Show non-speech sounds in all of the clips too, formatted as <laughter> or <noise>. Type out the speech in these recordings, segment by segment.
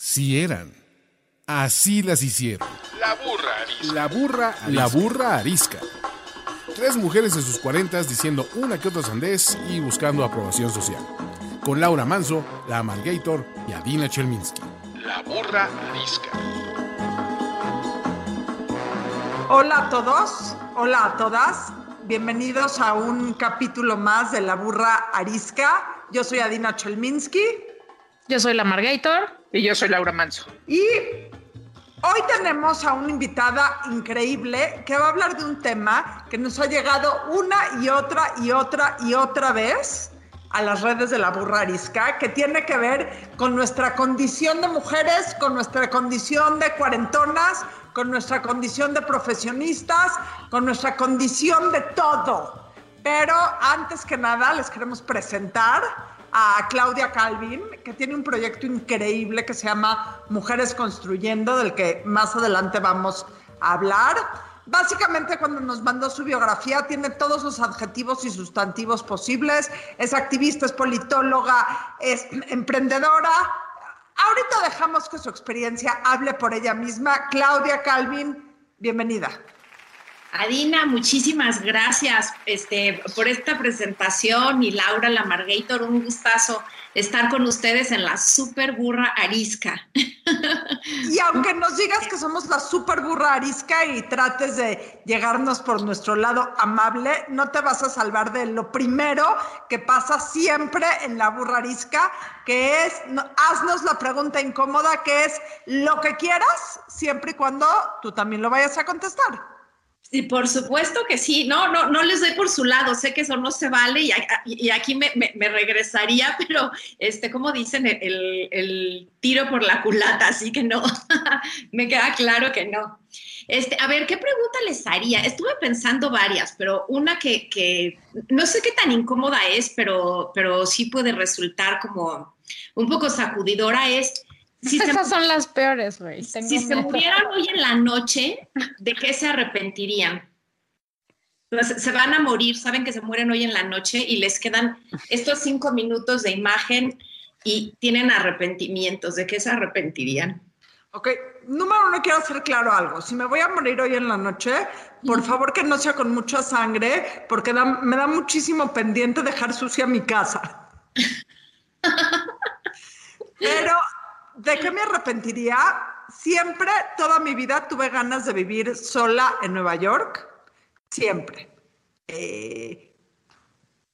Sí eran. Así las hicieron. La burra arisca. La burra, la burra arisca. Tres mujeres de sus cuarentas diciendo una que otra sandez y buscando aprobación social. Con Laura Manso, la Amalgator y Adina Chelminsky. La burra arisca. Hola a todos, hola a todas. Bienvenidos a un capítulo más de La burra arisca. Yo soy Adina Chelminsky. Yo soy la Margator. Y yo soy Laura Manso. Y hoy tenemos a una invitada increíble que va a hablar de un tema que nos ha llegado una y otra y otra y otra vez a las redes de la burra arisca, que tiene que ver con nuestra condición de mujeres, con nuestra condición de cuarentonas, con nuestra condición de profesionistas, con nuestra condición de todo. Pero antes que nada les queremos presentar a Claudia Calvin, que tiene un proyecto increíble que se llama Mujeres Construyendo, del que más adelante vamos a hablar. Básicamente cuando nos mandó su biografía tiene todos los adjetivos y sustantivos posibles. Es activista, es politóloga, es emprendedora. Ahorita dejamos que su experiencia hable por ella misma. Claudia Calvin, bienvenida. Adina, muchísimas gracias este, por esta presentación y Laura Lamargator, un gustazo estar con ustedes en la super burra arisca. Y aunque nos digas que somos la super burra arisca y trates de llegarnos por nuestro lado amable, no te vas a salvar de lo primero que pasa siempre en la burra arisca, que es, haznos la pregunta incómoda, que es lo que quieras, siempre y cuando tú también lo vayas a contestar. Sí, por supuesto que sí. No, no, no les doy por su lado. Sé que eso no se vale y, aquí me, regresaría, <laughs> pero este, como dicen, el, tiro por la culata, así que no. <laughs> me queda claro que no. Este, a ver, ¿qué pregunta les haría? Estuve pensando varias, pero una que, que no sé qué tan incómoda es, pero, pero sí puede resultar como un poco sacudidora es esas son las peores, güey. Si se murieran hoy en la noche, ¿de qué se arrepentirían? se van a morir, saben que se mueren hoy en la noche y les quedan estos cinco minutos de imagen y tienen arrepentimientos. ¿De qué se arrepentirían? Ok, número uno, quiero hacer claro algo. Si me voy a morir hoy en la noche, por favor que no sea con mucha sangre, porque me da muchísimo pendiente dejar sucia mi casa. <laughs> Pero ¿De qué me arrepentiría? Siempre, toda mi vida, tuve ganas de vivir sola en Nueva York. Siempre. Eh,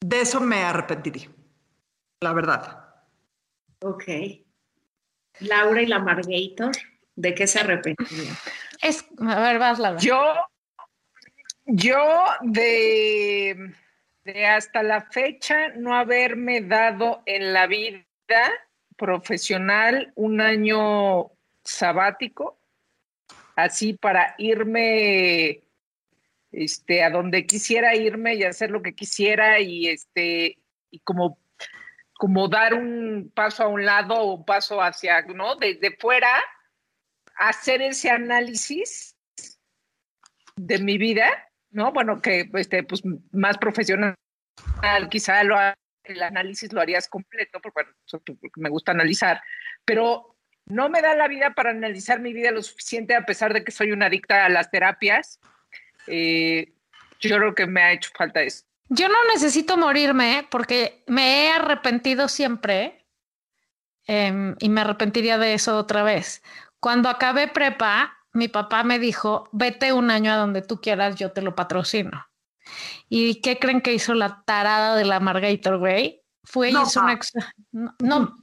de eso me arrepentiría, la verdad. Ok. Laura y la Margator, ¿de qué se arrepentiría? Es, a ver, vas, Laura. Yo, yo de, de hasta la fecha no haberme dado en la vida profesional un año sabático, así para irme este, a donde quisiera irme y hacer lo que quisiera y, este, y como, como dar un paso a un lado o un paso hacia, ¿no? Desde fuera, hacer ese análisis de mi vida, ¿no? Bueno, que este, pues, más profesional quizá lo el análisis lo harías completo, porque, me gusta analizar, pero no me da la vida para analizar mi vida lo suficiente a pesar de que soy una adicta a las terapias. Eh, yo creo que me ha hecho falta eso. Yo no necesito morirme porque me he arrepentido siempre em, y me arrepentiría de eso otra vez. Cuando acabé prepa, mi papá me dijo, vete un año a donde tú quieras, yo te lo patrocino. ¿Y qué creen que hizo la tarada de la Margator, güey? Fue no, hizo una no, no,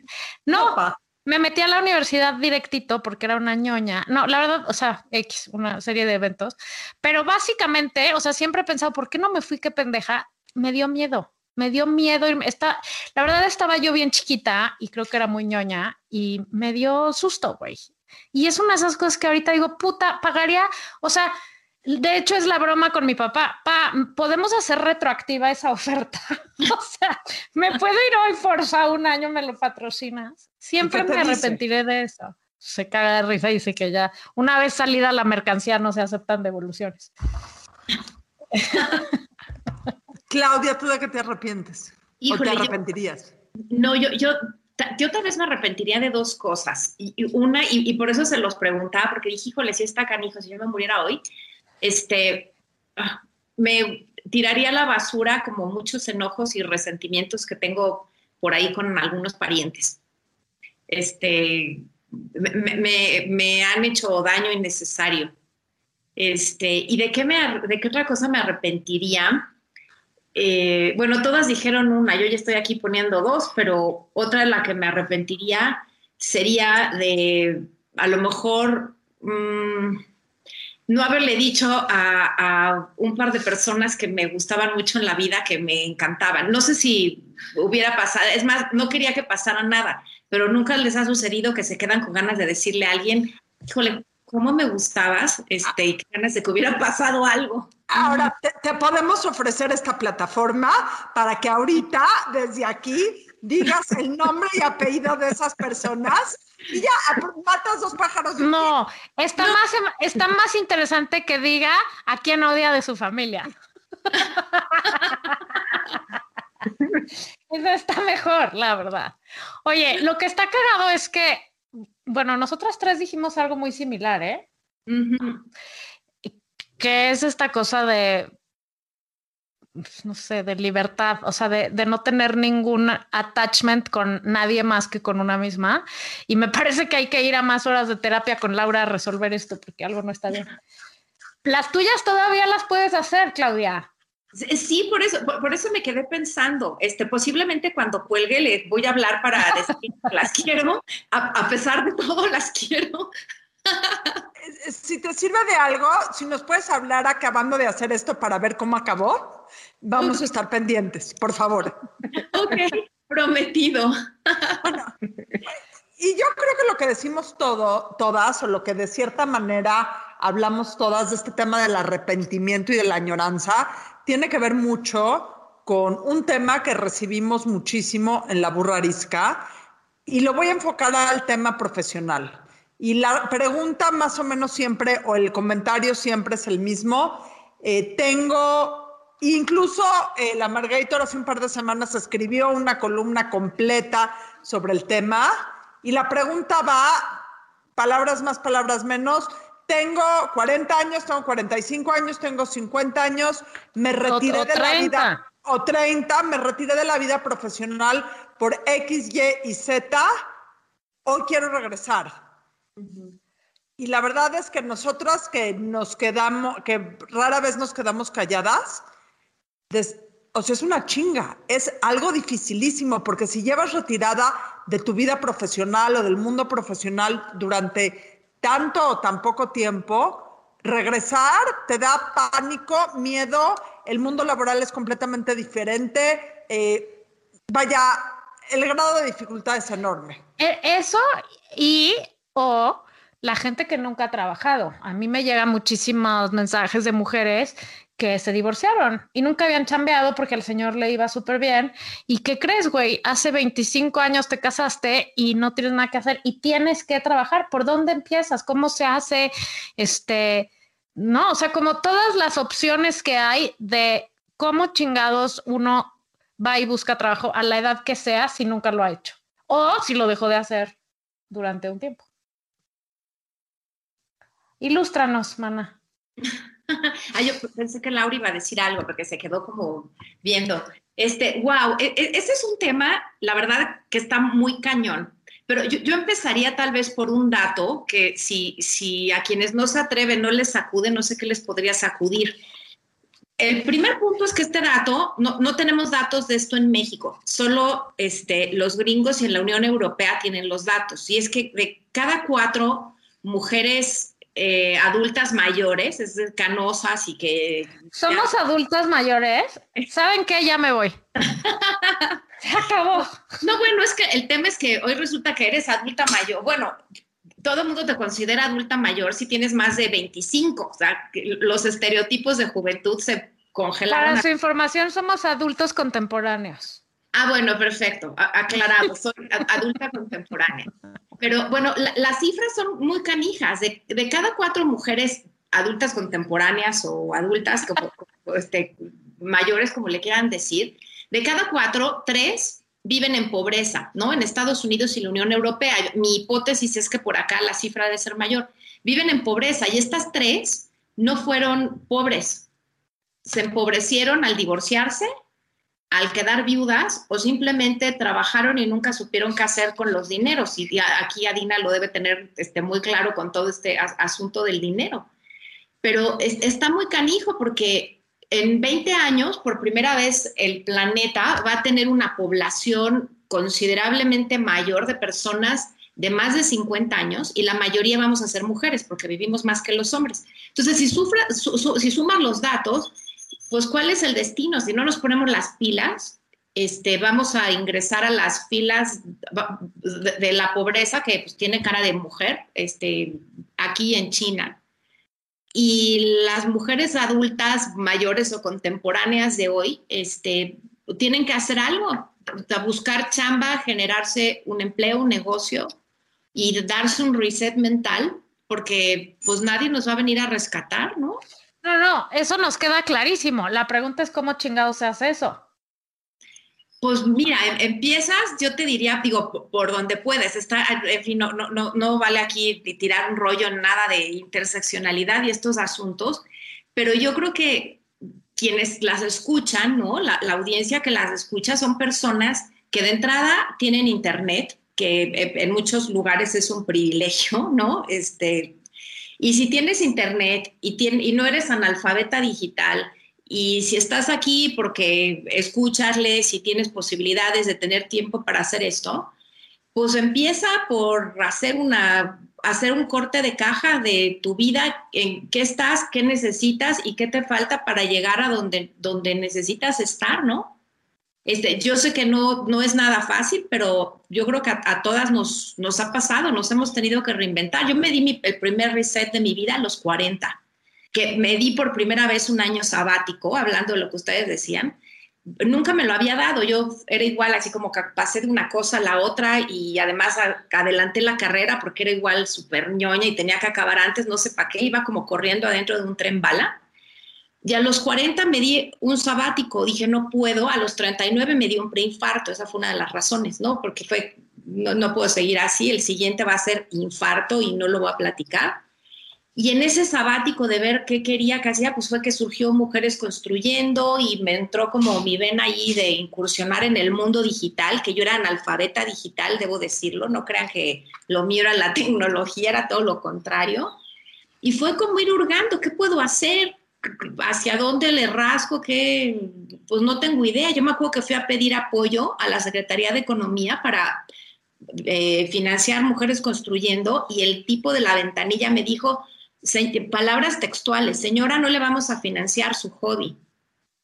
no, me metí a la universidad directito porque era una ñoña. No, la verdad, o sea, X, una serie de eventos. Pero básicamente, o sea, siempre he pensado, ¿por qué no me fui? Qué pendeja. Me dio miedo. Me dio miedo. Está, la verdad, estaba yo bien chiquita y creo que era muy ñoña y me dio susto, güey. Y es una de esas cosas que ahorita digo, puta, pagaría, o sea, de hecho, es la broma con mi papá. Pa, ¿podemos hacer retroactiva esa oferta? <laughs> o sea, ¿me puedo ir hoy forza un año, me lo patrocinas? Siempre me arrepentiré de eso. Se caga de risa y dice que ya, una vez salida la mercancía, no se aceptan devoluciones. Claudia, ¿tú de qué te arrepientes? ¿O te arrepentirías? no, yo, yo yo tal vez me arrepentiría de dos cosas. Y, una, y, por eso se los preguntaba, porque dije, híjole, si está canijo, si yo me muriera hoy, este, ah, me tiraría a la basura como muchos enojos y resentimientos que tengo por ahí con algunos parientes. Este, me, me han hecho daño innecesario. Este, ¿Y de qué, me, de qué otra cosa me arrepentiría? Eh, bueno, todas dijeron una, yo ya estoy aquí poniendo dos, pero otra de la que me arrepentiría sería de a lo mejor mm, no haberle dicho a, un par de personas que me gustaban mucho en la vida, que me encantaban. No sé si hubiera pasado, es más, no quería que pasara nada, pero nunca les ha sucedido que se quedan con ganas de decirle a alguien, híjole, cómo me gustabas, este, y ganas de que hubiera pasado algo. Ahora, te, podemos ofrecer esta plataforma para que ahorita, desde aquí, digas el nombre y apellido de esas personas y ya matas dos pájaros. no, está, Más, está más interesante que diga a quién odia de su familia. <laughs> Eso está mejor, la verdad. Oye, lo que está cagado es que bueno, nosotras tres dijimos algo muy similar, ¿eh? Que es esta cosa de, no sé, de libertad, o sea, de, de, no tener ningún attachment con nadie más que con una misma. Y me <laughs> parece que hay que ir a más horas de terapia con Laura a resolver esto, porque algo no está bien. Las tuyas todavía las puedes hacer, Claudia. Sí, por eso, por, eso me quedé pensando, este, posiblemente cuando cuelgue les voy a hablar para decir <laughs> las quiero, a, pesar de todo las quiero. Si te sirve de algo, si nos puedes hablar acabando de hacer esto para ver cómo acabó, vamos a estar pendientes, por favor. Ok, prometido. y yo creo que lo que decimos todo, todas, o lo que de cierta manera hablamos todas de este tema del arrepentimiento y de la añoranza, tiene que ver mucho con un tema que recibimos muchísimo en la burrarisca y lo voy a enfocar al tema profesional. Y la pregunta más o menos siempre, o el comentario siempre es el mismo. Eh, tengo, incluso eh, la Margator hace un par de semanas escribió una columna completa sobre el tema. Y la pregunta va, palabras más, palabras menos, tengo 40 años, tengo 45 años, tengo 50 años, me retiré de la vida, o 30, me retiré de la vida profesional por X, Y y Z, hoy quiero regresar. Y la verdad es que nosotras que nos quedamos, que rara vez nos quedamos calladas, o sea, es una chinga, es algo dificilísimo, porque si llevas retirada de tu vida profesional o del mundo profesional durante tanto o tan poco tiempo, regresar te da pánico, miedo, el mundo laboral es completamente diferente, eh, vaya, el grado de dificultad es enorme. E, eso y o la gente que nunca ha trabajado. A mí me llegan muchísimos mensajes de mujeres que se divorciaron y nunca habían chambeado porque al señor le iba súper bien. ¿Y qué crees, güey? Hace 25 años te casaste y no tienes nada que hacer y tienes que trabajar. ¿Por dónde empiezas? ¿Cómo se hace? Este, no, o sea, como todas las opciones que hay de cómo chingados uno va y busca trabajo a la edad que sea si nunca lo ha hecho o si lo dejó de hacer durante un tiempo. Ilústranos, mana. <laughs> ah, yo pensé que Laura iba a decir algo porque se quedó como viendo. Este, wow, e, e, ese es un tema, la verdad, que está muy cañón. Pero yo, empezaría tal vez por un dato que si, si a quienes no se atreven no les sacude, no sé qué les podría sacudir. El primer punto es que este dato, no, no, tenemos datos de esto en México, solo este, los gringos y en la Unión Europea tienen los datos. Y es que de cada cuatro mujeres eh, adultas mayores, es canosas y que... Somos adultas mayores. ¿Saben qué? Ya me voy. <laughs> Se acabó. No, bueno, es que el tema es que hoy resulta que eres adulta mayor. Bueno, todo el mundo te considera adulta mayor si tienes más de 25. O sea, los estereotipos de juventud se congelaron. Para su información, somos adultos contemporáneos. Ah, bueno, perfecto, aclarado, soy adulta contemporánea. Pero bueno, las cifras son muy canijas. De, cada cuatro mujeres adultas contemporáneas o adultas este, mayores, como le quieran decir, de cada cuatro, tres viven en pobreza, ¿no? En Estados Unidos y la Unión Europea. Mi hipótesis es que por acá la cifra debe ser mayor. Viven en pobreza y estas tres no fueron pobres. Se empobrecieron al divorciarse, al quedar viudas o simplemente trabajaron y nunca supieron qué hacer con los dineros. Y aquí Adina lo debe tener este, muy claro con todo este asunto del dinero. Pero está muy canijo porque en 20 años, por primera vez, el planeta va a tener una población considerablemente mayor de personas de más de 50 años y la mayoría vamos a ser mujeres porque vivimos más que los hombres. Entonces, si, si sumas los datos, pues ¿cuál es el destino? Si no nos ponemos las pilas, este, vamos a ingresar a las filas de, la pobreza que pues, tiene cara de mujer este, aquí en China y las mujeres adultas mayores o contemporáneas de hoy este, tienen que hacer algo, buscar chamba, generarse un empleo, un negocio y darse un reset mental, porque pues nadie nos va a venir a rescatar, ¿no? No, no, eso nos queda clarísimo. La pregunta es cómo chingados se hace eso. Pues mira, em, empiezas, yo te diría, digo, por, donde puedes, está, en fin, no, no, no, vale aquí tirar un rollo en nada de interseccionalidad y estos asuntos, pero yo creo que quienes las escuchan, ¿no? La, la audiencia que las escucha son personas que de entrada tienen internet, que eh, en muchos lugares es un privilegio, ¿no? Este, y si tienes internet y, y no eres analfabeta digital, y si estás aquí porque escucharles y tienes posibilidades de tener tiempo para hacer esto, pues empieza por hacer una hacer un corte de caja de tu vida, en qué estás, qué necesitas y qué te falta para llegar a donde, donde necesitas estar, ¿no? Este, yo sé que no, no es nada fácil, pero yo creo que a, todas nos, nos ha pasado, nos hemos tenido que reinventar. Yo me di el primer reset de mi vida a los 40 que me di por primera vez un año sabático, hablando de lo que ustedes decían, nunca me lo había dado. Yo era igual, así como que pasé de una cosa a la otra y además adelanté la carrera porque era igual súper ñoña y tenía que acabar antes, no sé para qué, iba como corriendo adentro de un tren bala. Y a los 40 me di un sabático, dije, no puedo. A los 39 me di un preinfarto, esa fue una de las razones, ¿no? Porque fue, no, no puedo seguir así, el siguiente va a ser infarto y no lo voy a platicar. Y en ese sabático de ver qué quería que hacía, pues fue que surgió Mujeres Construyendo y me entró como mi vena ahí de incursionar en el mundo digital, que yo era analfabeta digital, debo decirlo, no crean que lo mío era la <laughs> tecnología, era todo lo contrario. Y fue como ir hurgando, ¿qué puedo hacer? ¿Hacia dónde le rasgo? ¿Qué? Pues no tengo idea. Yo me acuerdo que fui a pedir apoyo a la Secretaría de Economía para eh, financiar Mujeres Construyendo y el tipo de la ventanilla me dijo, palabras textuales, señora, no le vamos a financiar su hobby.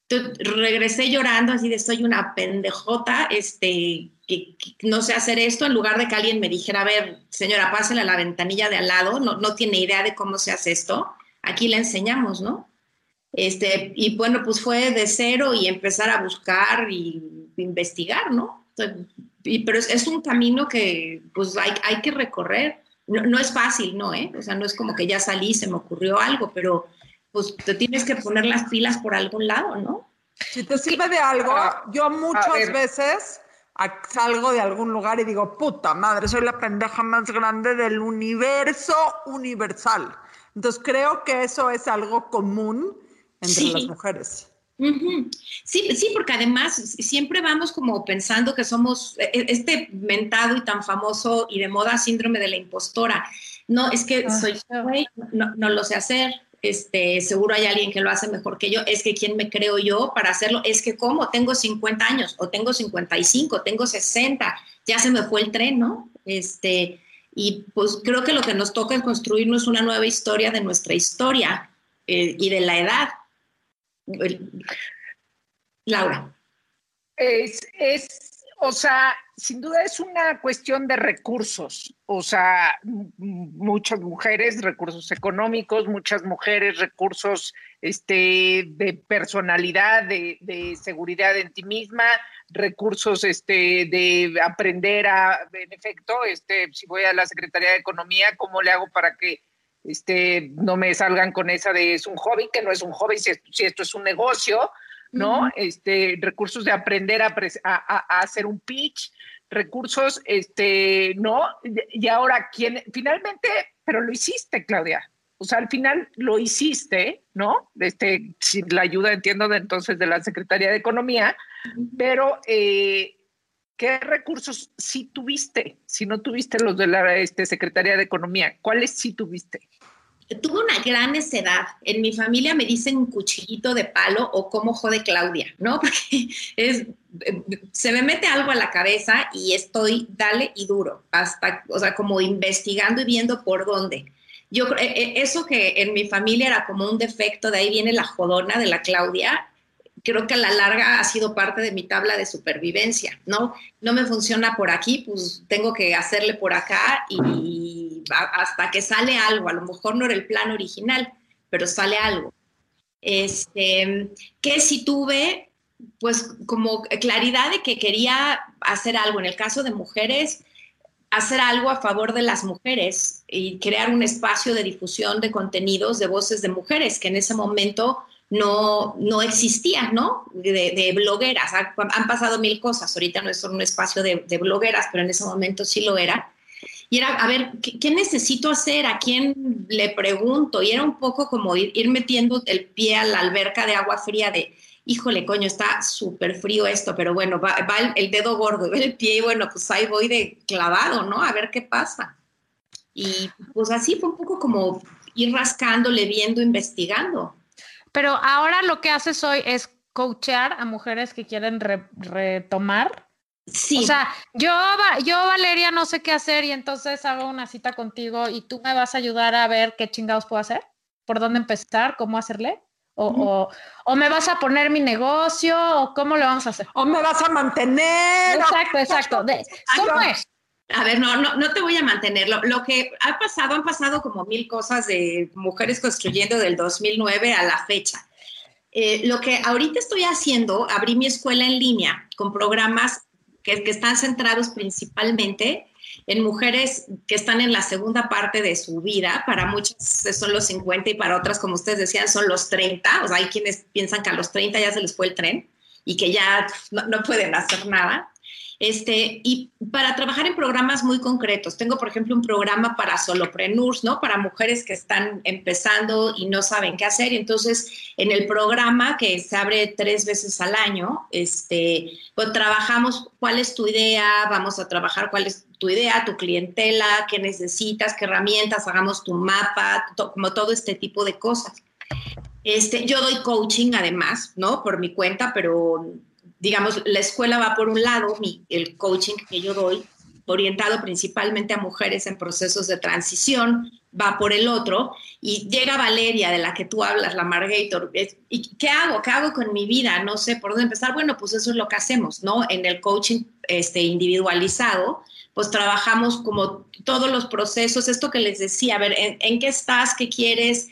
regresé llorando así de soy una pendejota, este, que, no sé hacer esto, en lugar de que alguien me dijera, a ver, señora, pásale a la ventanilla de al lado, no, no tiene idea de cómo se hace esto, aquí le enseñamos, ¿no? Este, y bueno, pues fue de cero y empezar a buscar y investigar, ¿no? Y, pero es, es, un camino que pues hay, hay que recorrer no, es fácil, ¿no? Eh? O sea, no es como que ya salí, se me ocurrió algo, pero pues te tienes que poner las pilas por algún lado, ¿no? Si te sirve de algo, yo muchas veces salgo de algún lugar y digo, puta madre, soy la pendeja más grande del universo universal. Entonces creo que eso es algo común entre las mujeres. Sí, sí, porque además siempre vamos como pensando que somos e, e, este mentado y tan famoso y de moda síndrome de la impostora. No, es que ah, soy güey, no, no, lo sé hacer. Este, seguro hay alguien que lo hace mejor que yo. Es que quién me creo yo para hacerlo. Es que cómo tengo 50 años o tengo 55, tengo 60, ya se me fue el tren, ¿no? Este, y pues creo que lo que nos toca es construirnos una nueva historia de nuestra historia eh, y de la edad Laura. Es, es, o sea, sin duda es una cuestión de recursos, o sea, muchas mujeres, recursos económicos, muchas mujeres, recursos este, de personalidad, de, de seguridad en ti misma, recursos este, de aprender a, en efecto, este, si voy a la Secretaría de Economía, ¿cómo le hago para que este, no me salgan con esa de es un hobby, que no es un hobby, si, esto, es un negocio, ¿no? Este, recursos de aprender a, a, hacer un pitch, recursos, este, ¿no? Y ahora, ¿quién? Finalmente, pero lo hiciste, Claudia. O sea, al final lo hiciste, ¿no? Este, sin la ayuda, entiendo, de entonces de la Secretaría de Economía, pero eh, ¿qué recursos sí tuviste? Si no tuviste los de la este, Secretaría de Economía, ¿cuáles sí tuviste? Tuve una gran necedad. En mi familia me dicen cuchillito de palo o como jode Claudia, ¿no? <laughs> Porque es, se me mete algo a la cabeza y estoy dale y duro, hasta, o sea, como investigando y viendo por dónde. Yo e, e, eso que en mi familia era como un defecto, de ahí viene la jodona de la Claudia, creo que a la larga ha sido parte de mi tabla de supervivencia, ¿no? No me funciona por aquí, pues tengo que hacerle por acá y hasta que sale algo, a lo mejor no era el plan original, pero sale algo. Este, que si tuve, pues como claridad de que quería hacer algo, en el caso de mujeres, hacer algo a favor de las mujeres y crear un espacio de difusión de contenidos de voces de mujeres que en ese momento no, no existía, ¿no? De, blogueras. Han pasado mil cosas. Ahorita no es un espacio de, blogueras, pero en ese momento sí lo era. Y era, a ver, ¿qué, necesito hacer? ¿A quién le pregunto? Y era un poco como ir, metiendo el pie a la alberca de agua fría de, híjole, coño, está súper frío esto, pero bueno, va, el, dedo gordo, el pie y bueno, pues ahí voy de clavado, ¿no? A ver qué pasa. Y pues así fue un poco como ir rascándole, viendo, investigando. Pero ahora lo que haces hoy es coachear a mujeres que quieren retomar Sí. O sea, yo, yo, Valeria, no sé qué hacer y entonces hago una cita contigo y tú me vas a ayudar a ver qué chingados puedo hacer, por dónde empezar, cómo hacerle. O, o, me vas a poner mi negocio, o cómo lo vamos a hacer. O me vas a mantener. Exacto, exacto. ¿Cómo es? A ver, no, no, no te voy a mantener. Lo, que ha pasado, han pasado como mil cosas de mujeres construyendo del 2009 a la fecha. Eh, lo que ahorita estoy haciendo, abrí mi escuela en línea con programas que, están centrados principalmente en mujeres que están en la segunda parte de su vida. Para muchas son los 50 y para otras, como ustedes decían, son los 30. O hay quienes piensan que a los 30 ya se les fue el tren y que ya no pueden hacer nada. Este, y para trabajar en programas muy concretos, tengo, por ejemplo, un programa para solopreneurs, ¿no? Para mujeres que están empezando y no saben qué hacer. Entonces, en el programa que se abre tres veces al año, este, pues trabajamos cuál es tu idea, vamos a trabajar cuál es tu idea, tu clientela, qué necesitas, qué herramientas, hagamos tu mapa, como todo este tipo de cosas. Este, yo doy coaching además, ¿no? Por mi cuenta, pero digamos, la escuela va por un lado, mi, el coaching que yo doy, orientado principalmente a mujeres en procesos de transición, va por el otro, y llega Valeria, de la que tú hablas, la Margator, ¿y qué hago? ¿Qué hago con mi vida? No sé por dónde empezar. Bueno, pues eso es lo que hacemos, ¿no? En el coaching este, individualizado, pues trabajamos como todos los procesos, esto que les decía, a ver, ¿en, en qué estás? ¿Qué quieres?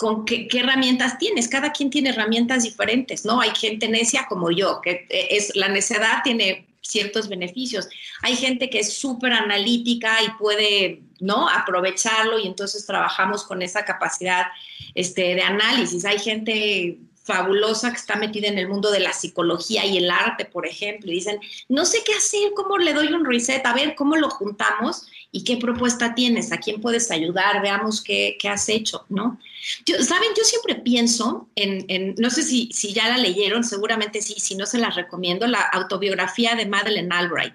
Con qué, herramientas tienes. Cada quien tiene herramientas diferentes, ¿no? Hay gente necia como yo, que eh, es la necedad tiene ciertos beneficios. Hay gente que es súper analítica y puede, ¿no? Aprovecharlo y entonces trabajamos con esa capacidad este, de análisis. Hay gente fabulosa que está metida en el mundo de la psicología y el arte, por ejemplo, y dicen, no sé qué hacer, cómo le doy un reset, a ver cómo lo juntamos y qué propuesta tienes, a quién puedes ayudar, veamos qué, qué has hecho, ¿no? Yo, Saben, yo siempre pienso en, no sé si, si ya la leyeron, seguramente sí, si no se la recomiendo, la autobiografía de Madeleine Albright.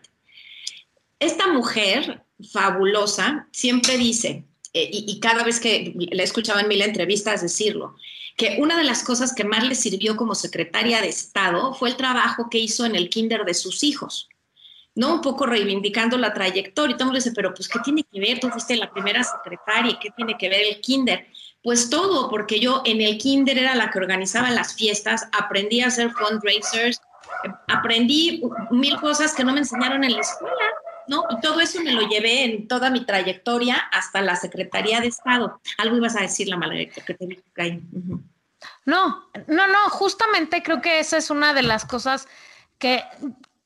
Esta mujer fabulosa siempre dice, eh, y, cada vez que la escuchaba en mil entrevistas decirlo, que una de las cosas que más le sirvió como secretaria de Estado fue el trabajo que hizo en el kinder de sus hijos. ¿No? Un poco reivindicando la trayectoria. Y todo el mundo dice, pero pues, ¿qué tiene que ver? Tú fuiste la primera secretaria, ¿qué tiene que ver el kinder? Pues todo, porque yo en el kinder era la que organizaba las fiestas, aprendí a hacer fundraisers, aprendí mil cosas que no me enseñaron en la escuela, ¿no? Y todo eso me lo llevé en toda mi trayectoria hasta la Secretaría de Estado. Algo ibas a decir, la Margarita, que te vi. No, no, no, justamente creo que esa es una de las cosas que,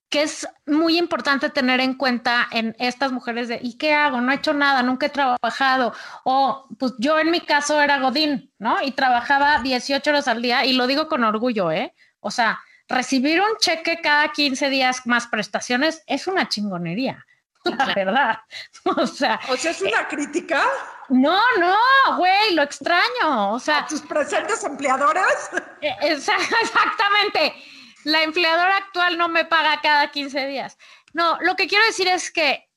que es muy importante tener en cuenta en estas mujeres de, ¿y qué hago? No he hecho nada, nunca he trabajado. O pues yo en mi caso era Godín, ¿no? Y trabajaba 18 horas al día y lo digo con orgullo, ¿eh? O sea, recibir un cheque cada 15 días más prestaciones es una chingonería. <laughs> La verdad. O sea, O sea, es una crítica no, no, güey, lo extraño. O sea, a tus presentes empleadores. Eh, exa- <laughs> Exactamente. La empleadora actual no me paga cada 15 días. No, lo que quiero decir es que,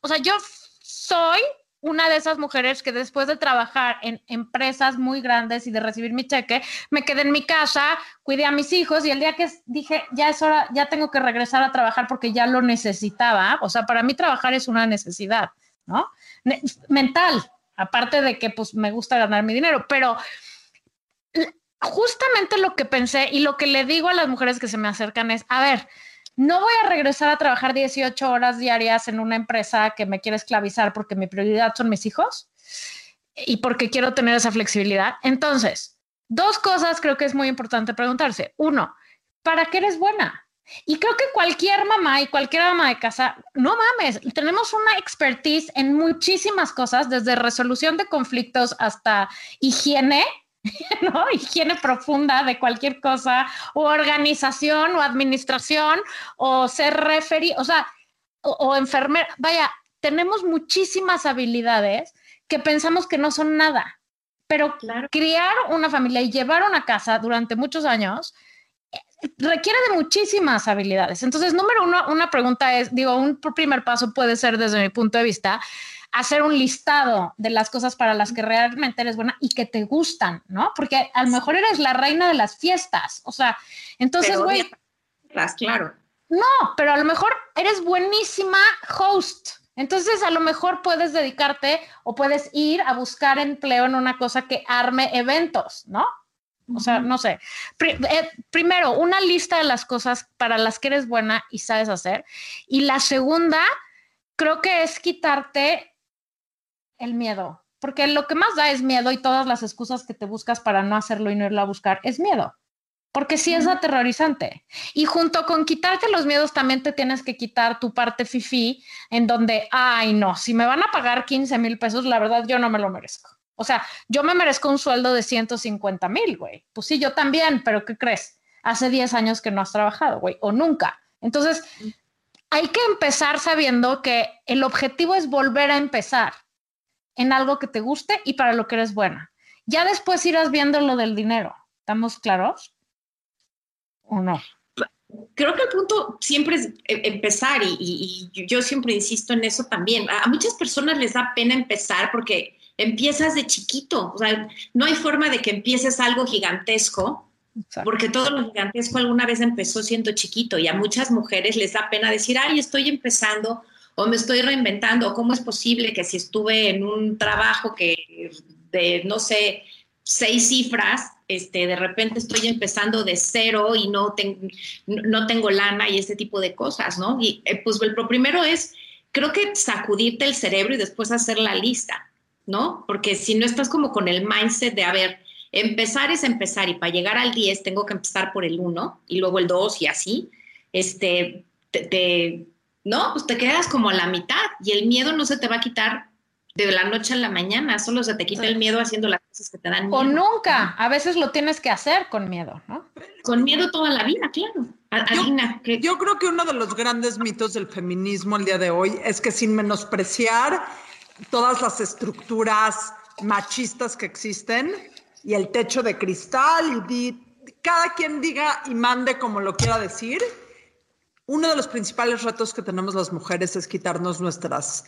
o sea, yo soy una de esas mujeres que después de trabajar en empresas muy grandes y de recibir mi cheque, me quedé en mi casa, cuidé a mis hijos y el día que dije, ya es hora, ya tengo que regresar a trabajar porque ya lo necesitaba, o sea, para mí trabajar es una necesidad, ¿no? Mental, aparte de que pues me gusta ganar mi dinero, pero justamente lo que pensé y lo que le digo a las mujeres que se me acercan es, a ver, no voy a regresar a trabajar 18 horas diarias en una empresa que me quiere esclavizar porque mi prioridad son mis hijos y porque quiero tener esa flexibilidad. Entonces, dos cosas creo que es muy importante preguntarse. Uno, ¿para qué eres buena? Y creo que cualquier mamá y cualquier ama de casa, no mames, tenemos una expertise en muchísimas cosas, desde resolución de conflictos hasta higiene, <laughs> ¿no? Higiene profunda de cualquier cosa, o organización, o administración, o ser referi, o sea, o, o enfermera. Vaya, tenemos muchísimas habilidades que pensamos que no son nada, pero Claro. criar una familia y llevar una casa durante muchos años eh, requiere de muchísimas habilidades. Entonces, número uno, una pregunta es, digo, un primer paso puede ser desde mi punto de vista, hacer un listado de las cosas para las que realmente eres buena y que te gustan, ¿no? Porque a lo mejor eres la reina de las fiestas, o sea, entonces, güey, claro. no, pero a lo mejor eres buenísima host. Entonces, a lo mejor puedes dedicarte o puedes ir a buscar empleo en una cosa que arme eventos, ¿no? O sea, no sé. Eh, primero, una lista de las cosas para las que eres buena y sabes hacer. Y la segunda, creo que es quitarte el miedo. Porque lo que más da es miedo y todas las excusas que te buscas para no hacerlo y no irlo a buscar es miedo. Porque sí es aterrorizante. Y junto con quitarte los miedos, también te tienes que quitar tu parte fifi, en donde, ay, no, si me van a pagar 15 mil pesos, la verdad yo no me lo merezco. O sea, yo me merezco un sueldo de 150 mil, güey. Pues sí, yo también, pero ¿qué crees? Hace 10 años que no has trabajado, güey, o nunca. Entonces, hay que empezar sabiendo que el objetivo es volver a empezar en algo que te guste y para lo que eres buena. Ya después irás viendo lo del dinero. ¿Estamos claros? ¿O no? Creo que el punto siempre es eh, empezar y, y- y yo siempre insisto en eso también. A a muchas personas les da pena empezar porque empiezas de chiquito. O sea, no hay forma de que empieces algo gigantesco Exacto. porque todo lo gigantesco alguna vez empezó siendo chiquito y a muchas mujeres les da pena decir, ay, estoy empezando o me estoy reinventando, cómo es posible que si estuve en un trabajo que de, no sé, seis cifras, este, de repente estoy empezando de cero y no, ten- no tengo lana y este tipo de cosas, ¿no? Y eh, pues lo primero es, creo que sacudirte el cerebro y después hacer la lista, ¿no? Porque si no estás como con el mindset de, a ver, empezar es empezar y para llegar al 10 tengo que empezar por el 1 y luego el 2 y así, este, te, te- no, pues te quedas como a la mitad y el miedo no se te va a quitar de la noche a la mañana, solo se te quita el miedo haciendo las cosas que te dan miedo. O nunca. A veces lo tienes que hacer con miedo, ¿no? Con miedo toda la vida, claro. Yo- Adina, ¿qué- Yo creo que uno de los grandes mitos del feminismo el día de hoy es que sin menospreciar todas las estructuras machistas que existen y el techo de cristal y di- cada quien diga y mande como lo quiera decir, uno de los principales retos que tenemos las mujeres es quitarnos nuestras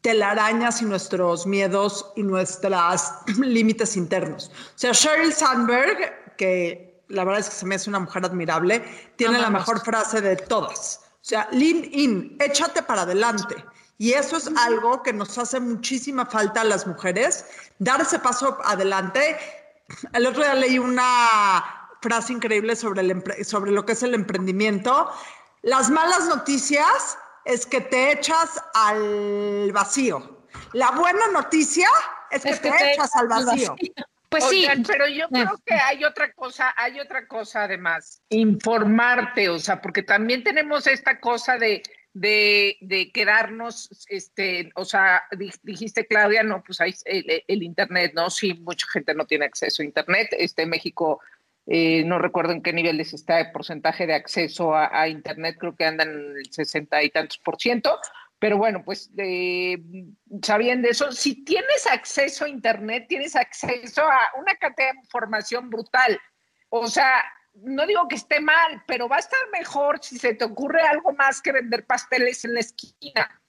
telarañas y nuestros miedos y nuestros <clears throat> límites internos. O sea, Sheryl Sandberg, que la verdad es que se me hace una mujer admirable, tiene la Amamos. mejor frase de todas. O sea, lean in, échate para adelante. Y eso es algo que nos hace muchísima falta a las mujeres, dar ese paso adelante. El otro día leí una frase increíble sobre, el sobre lo que es el emprendimiento. Las malas noticias es que te echas al vacío. La buena noticia es que, Es te, que te echas al vacío. Pues Oigan, sí. pero yo creo que hay otra cosa, hay otra cosa además, informarte, o sea, porque también tenemos esta cosa de, de, de quedarnos, este, o sea, di- dijiste Claudia, no, pues hay el, el internet, ¿no? Sí, mucha gente no tiene acceso a internet, este México eh, no recuerdo en qué niveles está el porcentaje de acceso a, Internet, creo que andan el sesenta y tantos por ciento, pero bueno, pues eh, eso, si tienes acceso a Internet, tienes acceso a una cantidad de información brutal. O sea, no digo que esté mal, pero va a estar mejor si se te ocurre algo más que vender pasteles en la esquina,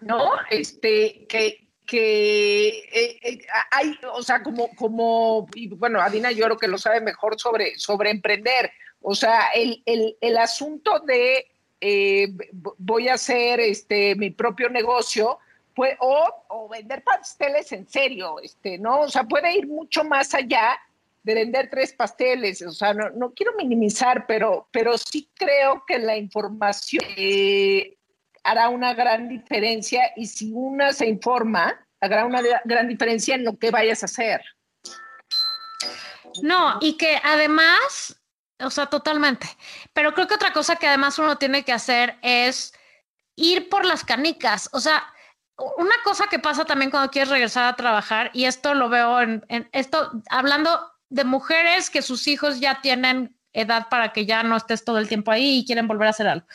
¿no? Este, que, que eh, eh, hay, o sea, como, como, bueno, Adina yo creo que lo sabe mejor sobre, sobre emprender. O sea, el, el, el asunto de eh, voy a hacer este, mi propio negocio, o, o, vender pasteles en serio, este, ¿no? O sea, puede ir mucho más allá de vender tres pasteles. O sea, no, no quiero minimizar, pero, pero sí creo que la información hará una gran diferencia y si una se informa, hará una gran diferencia en lo que vayas a hacer. No, y que además, o sea, totalmente. Pero creo que otra cosa que además uno tiene que hacer es ir por las canicas. O sea, una cosa que pasa también cuando quieres regresar a trabajar, y esto lo veo en, esto, hablando de mujeres que sus hijos ya tienen edad para que ya no estés todo el tiempo ahí y quieren volver a hacer algo.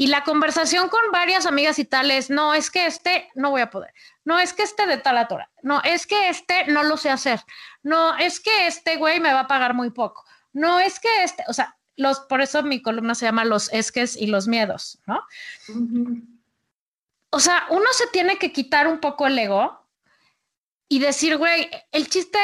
Y la conversación con varias amigas y tales, no, es que este no voy a poder, no, es que este de tal a no, es que este no lo sé hacer, no, es que este güey me va a pagar muy poco, no, es que este, o sea, los, por eso mi columna se llama Los esques y los miedos, ¿no? O sea, uno se tiene que quitar un poco el ego y decir, güey, el chiste,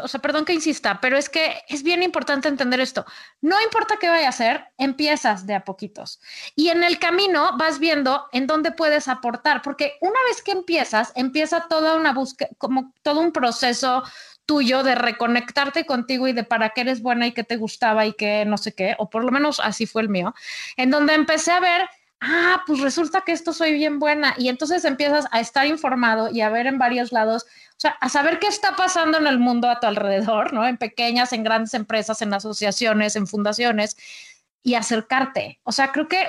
o sea, perdón que insista, pero es que es bien importante entender esto. No importa qué vaya a hacer, empiezas de a poquitos. Y en el camino vas viendo en dónde puedes aportar, porque una vez que empiezas, empieza toda una búsqueda, como todo un proceso tuyo de reconectarte contigo y de para qué eres buena y qué te gustaba y qué no sé qué, o por lo menos así fue el mío, en donde empecé a ver ah, pues resulta que esto soy bien buena. Y entonces empiezas a estar informado y a ver en varios lados, o sea, a saber qué está pasando en el mundo a tu alrededor, ¿no? En pequeñas, en grandes empresas, en asociaciones, en fundaciones, y acercarte. O sea, creo que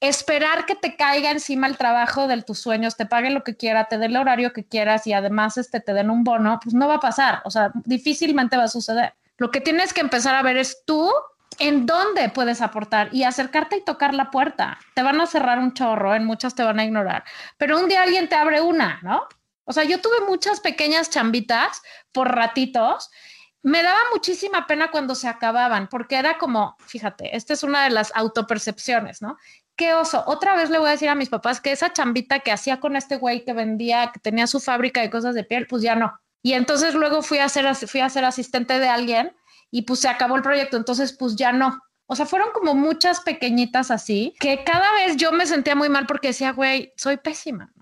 esperar que te caiga encima el trabajo de tus sueños, te paguen lo que quiera, te den el horario que quieras y además este, te den un bono, pues no va a pasar. O sea, difícilmente va a suceder. Lo que tienes que empezar a ver es tú en dónde puedes aportar y acercarte y tocar la puerta. Te van a cerrar un chorro, en muchas te van a ignorar, pero un día alguien te abre una, ¿no? O sea, yo tuve muchas pequeñas chambitas por ratitos. Me daba muchísima pena cuando se acababan, porque era como, fíjate, esta es una de las autopercepciones, ¿no? Qué oso. Otra vez le voy a decir a mis papás que esa chambita que hacía con este güey que vendía, que tenía su fábrica de cosas de piel, pues ya no. Y entonces luego fui a ser, fui a ser asistente de alguien y pues se acabó el proyecto, entonces pues ya no. O sea, fueron como muchas pequeñitas así, que cada vez yo me sentía muy mal porque decía, güey, soy pésima.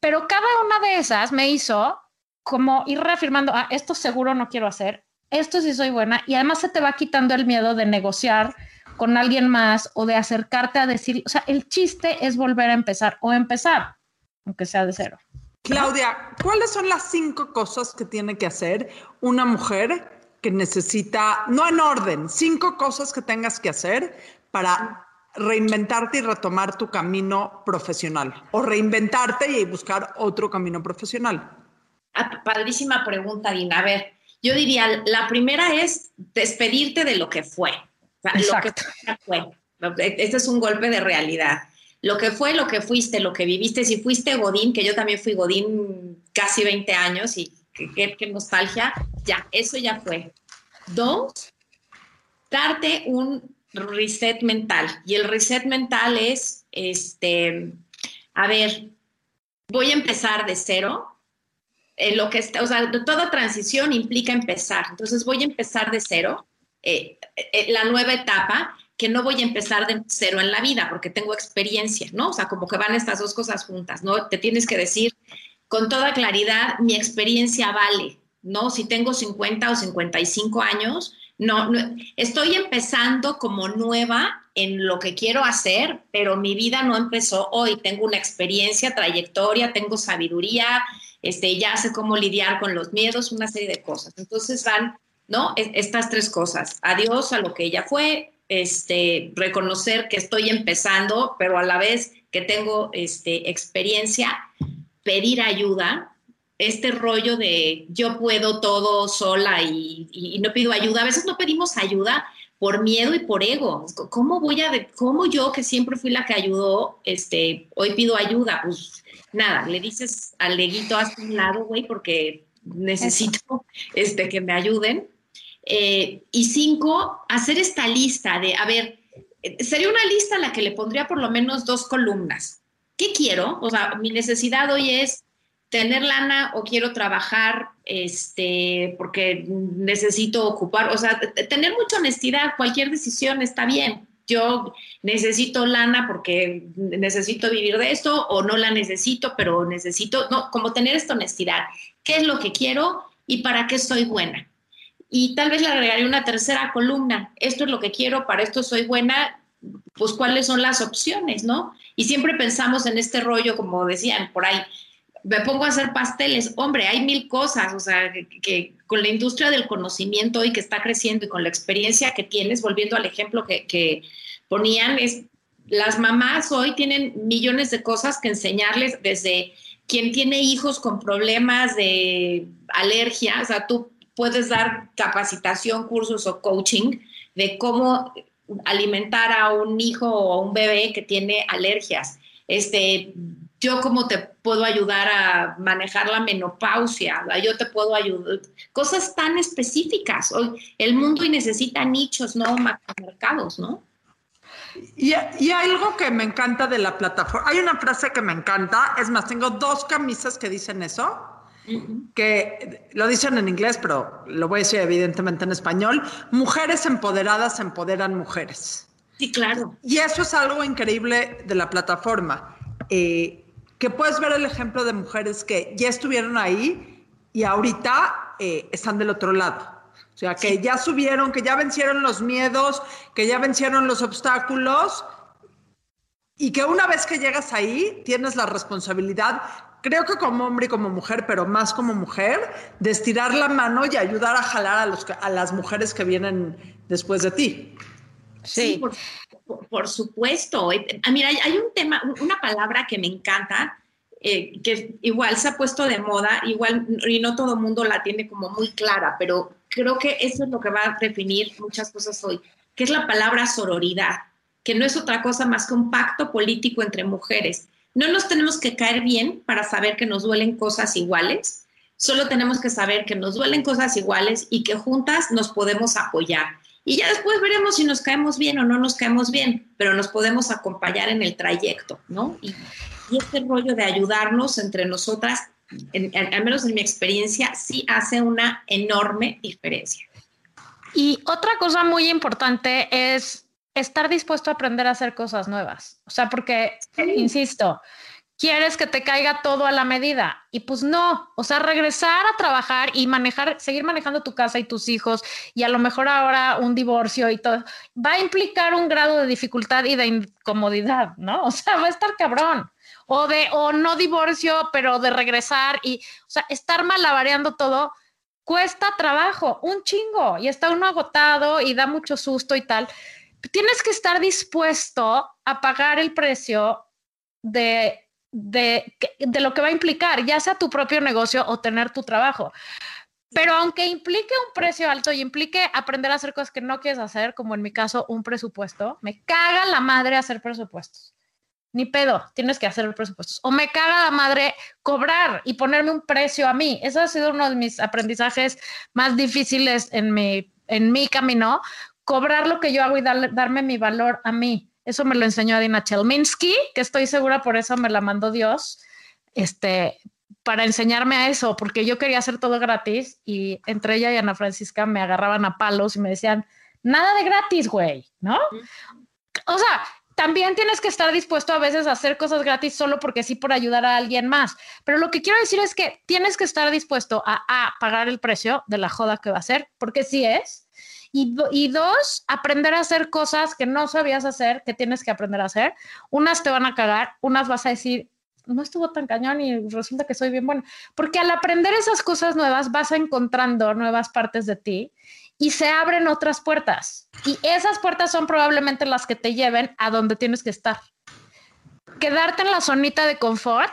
Pero cada una de esas me hizo como ir reafirmando, ah, esto seguro no quiero hacer, esto sí soy buena, y además se te va quitando el miedo de negociar con alguien más o de acercarte a decir, o sea, el chiste es volver a empezar o empezar, aunque sea de cero. Claudia, ¿cuáles son las cinco cosas que tiene que hacer una mujer que necesita, no en orden, cinco cosas que tengas que hacer para reinventarte y retomar tu camino profesional o reinventarte y buscar otro camino profesional? Ah, padrísima pregunta, Dina. A ver, yo diría, la primera es despedirte de lo que fue. lo que fue. Este es un golpe de realidad. Lo que fue, lo que fuiste, lo que viviste. Si fuiste Godín, que yo también fui Godín casi 20 años y qué, nostalgia, ya, eso ya fue. Dos, darte un reset mental. Y el reset mental es, este, a ver, voy a empezar de cero. Eh, lo que está, o sea, toda transición implica empezar. Entonces voy a empezar de cero. Eh, eh, la nueva etapa, que no voy a empezar de cero en la vida porque tengo experiencia, ¿no? O sea, como que van estas dos cosas juntas, ¿no? Te tienes que decir, con toda claridad, mi experiencia vale, ¿no? Si tengo 50 o 55 años, no, no, estoy empezando como nueva en lo que quiero hacer, pero mi vida no empezó hoy. Tengo una experiencia, trayectoria, tengo sabiduría, este, ya sé cómo lidiar con los miedos, una serie de cosas. Entonces van, ¿no? Estas tres cosas. Adiós a lo que ya fue, este, reconocer que estoy empezando, pero a la vez que tengo este, experiencia pedir ayuda, este rollo de yo puedo todo sola y, y, no pido ayuda. A veces no pedimos ayuda por miedo y por ego. ¿Cómo voy a, cómo yo que siempre fui la que ayudó, este, hoy pido ayuda? Pues nada, le dices al leguito a un lado, güey, porque necesito este, que me ayuden. Eh, y cinco, hacer esta lista de, a ver, sería una lista a la que le pondría por lo menos dos columnas. ¿Qué quiero? O sea, mi necesidad hoy es tener lana o quiero trabajar este, porque necesito ocupar, o sea, tener mucha honestidad, cualquier decisión está bien. Yo necesito lana porque necesito vivir de esto o no la necesito, pero necesito, no, como tener esta honestidad. ¿Qué es lo que quiero y para qué soy buena? Y tal vez le agregaré una tercera columna. Esto es lo que quiero, para esto soy buena, pues cuáles son las opciones, ¿no? Y siempre pensamos en este rollo, como decían por ahí, me pongo a hacer pasteles. Hombre, hay mil cosas, o sea, que, con la industria del conocimiento hoy que está creciendo y con la experiencia que tienes, volviendo al ejemplo que, ponían, es las mamás hoy tienen millones de cosas que enseñarles desde quien tiene hijos con problemas de alergia, o sea, tú puedes dar capacitación, cursos o coaching de cómo alimentar a un hijo o a un bebé que tiene alergias. Este, yo cómo te puedo ayudar a manejar la menopausia, yo te puedo ayudar, cosas tan específicas. Hoy el mundo necesita nichos, no mercados, ¿no? Y, y, algo que me encanta de la plataforma, hay una frase que me encanta, es más, tengo dos camisas que dicen eso, que lo dicen en inglés, pero lo voy a decir evidentemente en español, mujeres empoderadas empoderan mujeres. Sí, claro. Y eso es algo increíble de la plataforma. Eh, que puedes ver el ejemplo de mujeres que ya estuvieron ahí y ahorita eh, están del otro lado. O sea, que ya subieron, que ya vencieron los miedos, que ya vencieron los obstáculos y que una vez que llegas ahí tienes la responsabilidad, creo que como hombre y como mujer, pero más como mujer, de estirar la mano y ayudar a jalar a, los, a las mujeres que vienen después de ti. Sí, por, supuesto. Eh, ah, mira, hay un tema, una palabra que me encanta, eh, que igual se ha puesto de moda, igual y no todo el mundo la tiene como muy clara, pero creo que eso es lo que va a definir muchas cosas hoy, que es la palabra sororidad, que no es otra cosa más que un pacto político entre mujeres. No nos tenemos que caer bien para saber que nos duelen cosas iguales, solo tenemos que saber que nos duelen cosas iguales y que juntas nos podemos apoyar y ya después veremos si nos caemos bien o no nos caemos bien, pero nos podemos acompañar en el trayecto, ¿no? Y, este rollo de ayudarnos entre nosotras, al menos en mi experiencia, sí hace una enorme diferencia. Y otra cosa muy importante es estar dispuesto a aprender a hacer cosas nuevas. O sea, porque, insisto, quieres que te caiga todo a la medida. Y pues no, o sea, regresar a trabajar y manejar, seguir manejando tu casa y tus hijos y a lo mejor ahora un divorcio y todo, va a implicar un grado de dificultad y de incomodidad, ¿no? <laughs> O sea, va a estar cabrón. O de, o no divorcio, pero de regresar y, o sea, estar malabareando todo cuesta trabajo, un chingo, y está uno agotado y da mucho susto y tal. Tienes que estar dispuesto a pagar el precio de de, de lo que va a implicar, ya sea tu propio negocio o tener tu trabajo. Pero aunque implique un precio alto y implique aprender a hacer cosas que no quieres hacer, como en mi caso un presupuesto, me caga la madre hacer presupuestos. Ni pedo, tienes que hacer presupuestos. O me caga la madre cobrar y ponerme un precio a mí. Eso ha sido uno de mis aprendizajes más difíciles en mi, en mi camino, cobrar lo que yo hago y darme mi valor a mí. Eso me lo enseñó Adina Chelminsky, que estoy segura por eso me la mandó Dios, este, para enseñarme a eso, porque yo quería hacer todo gratis y entre ella y Ana Francisca me agarraban a palos y me decían, nada de gratis, güey, ¿no? O sea, también tienes que estar dispuesto a veces a hacer cosas gratis solo porque sí por ayudar a alguien más. Pero lo que quiero decir es que tienes que estar dispuesto a, a pagar el precio de la joda que va a ser, porque sí es, y, dos, aprender a hacer cosas que no sabías hacer, que tienes que aprender a hacer. Unas te van a cagar, unas vas a decir, no estuvo tan cañón y resulta que soy bien buena. Porque al aprender esas cosas nuevas vas encontrando nuevas partes de ti y se abren otras puertas. Y esas puertas son probablemente las que te lleven a donde tienes que estar. Quedarte en la zonita de confort